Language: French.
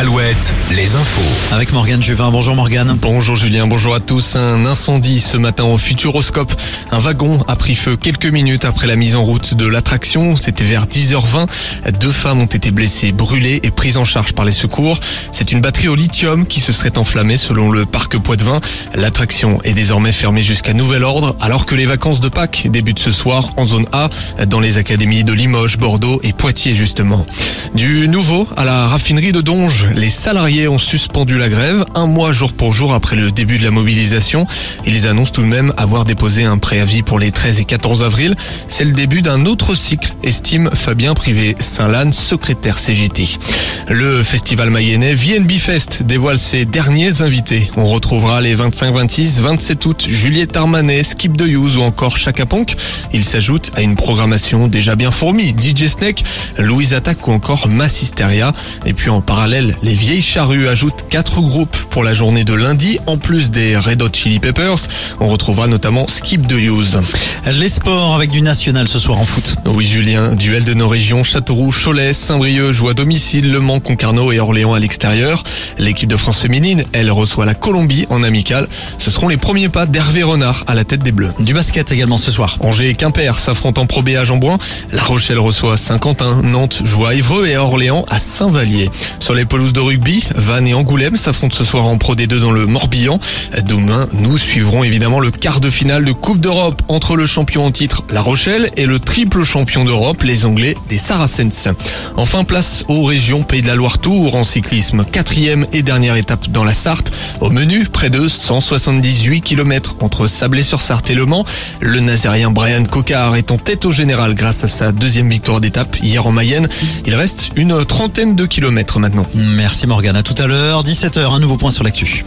Alouette, les infos. Avec Morgane Juvin. Bonjour Morgane. Bonjour Julien, bonjour à tous. Un incendie ce matin au Futuroscope. Un wagon a pris feu quelques minutes après la mise en route de l'attraction. C'était vers 10h20. Deux femmes ont été blessées, brûlées et prises en charge par les secours. C'est une batterie au lithium qui se serait enflammée selon le parc Poitevin. L'attraction est désormais fermée jusqu'à nouvel ordre alors que les vacances de Pâques débutent ce soir en zone A dans les académies de Limoges, Bordeaux et Poitiers justement. Du nouveau à la raffinerie de Donge, les salariés ont suspendu la grève un mois jour pour jour après le début de la mobilisation. Ils annoncent tout de même avoir déposé un préavis pour les 13 et 14 avril. C'est le début d'un autre cycle, estime Fabien Privé Saint-Lanne, secrétaire CGT. Le festival mayennais VNB Fest dévoile ses derniers invités. On retrouvera les 25, 26, 27 août Juliette Armanet, Skip de Use ou encore Chaka Ponk. Il s'ajoute à une programmation déjà bien fournie. DJ Snake, Louise Attack ou encore Massisteria. Et puis en parallèle, les Vieilles Charrues ajoutent quatre groupes pour la journée de lundi. En plus des Red Hot Chili Peppers, on retrouvera notamment Skip de Use. Les sports avec du national ce soir en foot. Oui Julien, duel de nos régions Châteauroux, Cholet, Saint-Brieuc joue à domicile, Le Mans, Concarneau et Orléans à l'extérieur. L'équipe de France féminine, elle reçoit la Colombie en amical. Ce seront les premiers pas d'Hervé Renard à la tête des Bleus. Du basket également ce soir. Angers et Quimper s'affrontent en Pro B à Jambouin. La Rochelle reçoit Saint-Quentin. Nantes joue à Évreux et Orléans à Saint-Vallier. Sur les pelouses de rugby, Vannes et Angoulême s'affrontent ce soir en Pro D2 dans le Morbihan. Demain, nous suivrons évidemment le quart de finale de Coupe d'Europe entre le champion en titre La Rochelle et le triple champion d'Europe, les Anglais des Saracens. Enfin, place aux régions Pays de la Loire Tour en cyclisme. Quatrième et dernière étape dans la Sarthe. Au menu, près de 178 km entre Sablé-sur-Sarthe et Le Mans. Le Nazérien Brian Cocard est en tête au général grâce à sa deuxième victoire d'étape hier en Mayenne. Il reste une trentaine de kilomètres maintenant. Merci Morgane. À tout à l'heure, 17h, un nouveau point sur l'actu.